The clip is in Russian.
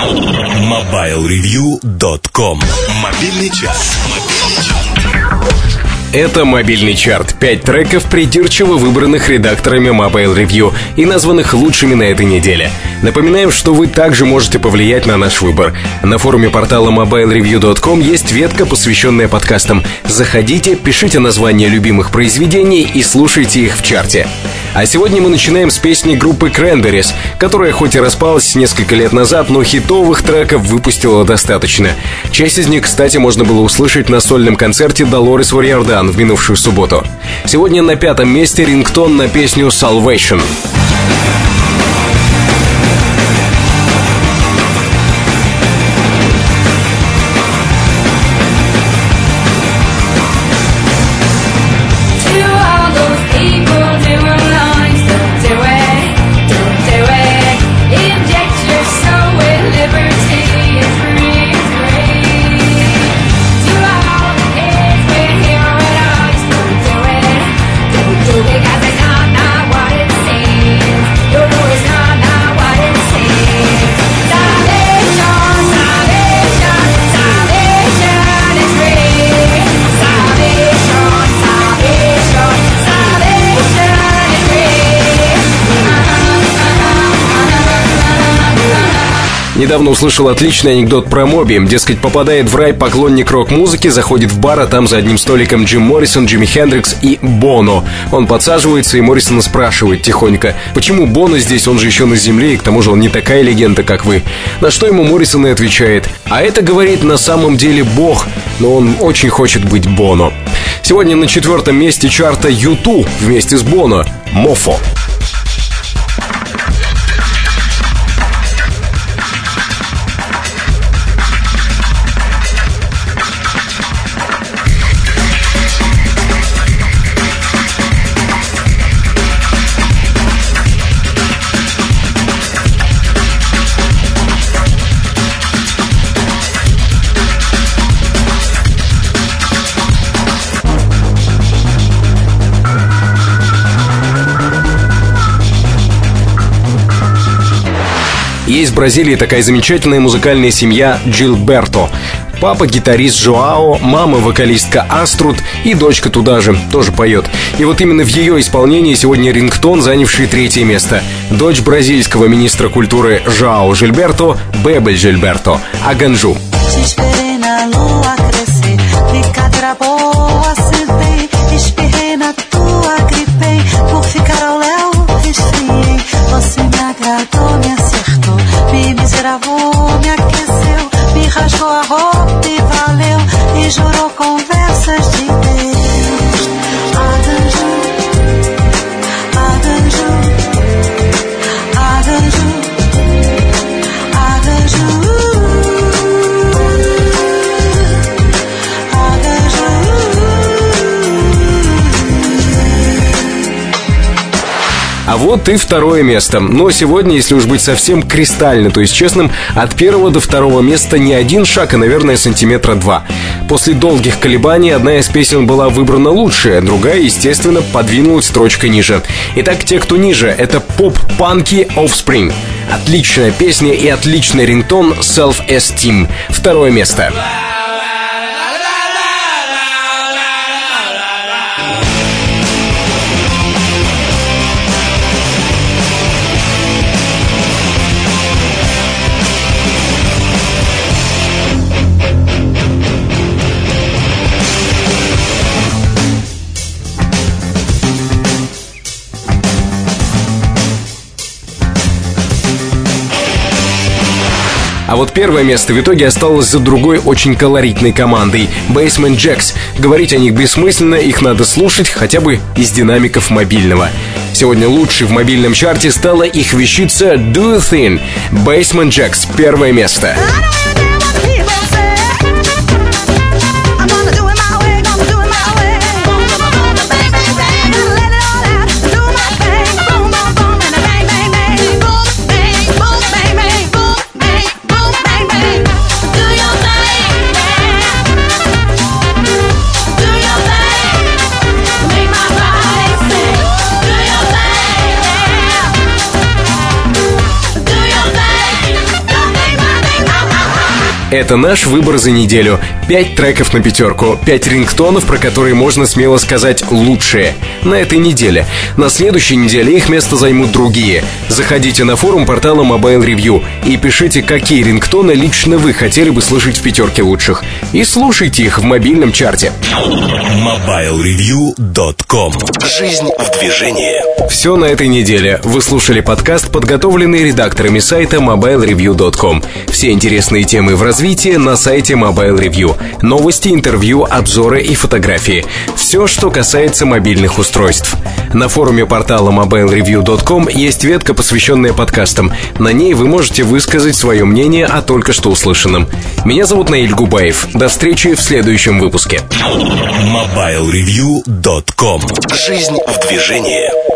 MobileReview.com Мобильный час. Это мобильный чарт. Пять треков, придирчиво выбранных редакторами Mobile Review и названных лучшими на этой неделе. Напоминаем, что вы также можете повлиять на наш выбор. На форуме портала mobilereview.com есть ветка, посвященная подкастам. Заходите, пишите названия любимых произведений и слушайте их в чарте. А сегодня мы начинаем с песни группы Cranberries, которая хоть и распалась несколько лет назад, но хитовых треков выпустила достаточно. Часть из них, кстати, можно было услышать на сольном концерте Долорес Варьярдан в минувшую субботу. Сегодня на пятом месте рингтон на песню Salvation. Недавно услышал отличный анекдот про Моби. Дескать, попадает в рай поклонник рок-музыки, заходит в бар, а там за одним столиком Джим Моррисон, Джимми Хендрикс и Боно. Он подсаживается, и Моррисона спрашивает тихонько, почему Боно здесь, он же еще на земле, и к тому же он не такая легенда, как вы. На что ему Моррисон и отвечает, а это, говорит, на самом деле бог, но он очень хочет быть Боно. Сегодня на четвертом месте чарта Юту вместе с Боно «Мофо». Есть в Бразилии такая замечательная музыкальная семья Джилберто. Папа гитарист Жоао, мама вокалистка Аструд и дочка туда же, тоже поет. И вот именно в ее исполнении сегодня рингтон, занявший третье место. Дочь бразильского министра культуры Жоао Жильберто, Бебель Жильберто, Аганжу. Você А вот и второе место. Но сегодня, если уж быть совсем кристально, то есть честным, от первого до второго места не один шаг, а, наверное, сантиметра два. После долгих колебаний одна из песен была выбрана лучшая, другая, естественно, подвинулась строчкой ниже. Итак, те, кто ниже, это поп-панки Offspring. Отличная песня и отличный рингтон Self-Esteem. Второе место. А вот первое место в итоге осталось за другой очень колоритной командой — Basement Jacks. Говорить о них бессмысленно, их надо слушать хотя бы из динамиков мобильного. Сегодня лучшей в мобильном чарте стала их вещица Do a Thing. Basement Jacks — первое место. Это наш выбор за неделю. Пять треков на пятерку, пять рингтонов, про которые можно смело сказать лучшие. На этой неделе. На следующей неделе их место займут другие. Заходите на форум портала Mobile Review и пишите, какие рингтоны лично вы хотели бы слышать в пятерке лучших. И слушайте их в мобильном чарте. MobileReview.com Жизнь в движении. Все на этой неделе. Вы слушали подкаст, подготовленный редакторами сайта mobilereview.com. Все интересные темы в развитии на сайте Mobile Review. Новости, интервью, обзоры и фотографии. Все, что касается мобильных устройств. На форуме портала mobilereview.com есть ветка, посвященная подкастам. На ней вы можете высказать свое мнение о только что услышанном. Меня зовут Наиль Губаев. До встречи в следующем выпуске. MobileReview.com Жизнь в движении.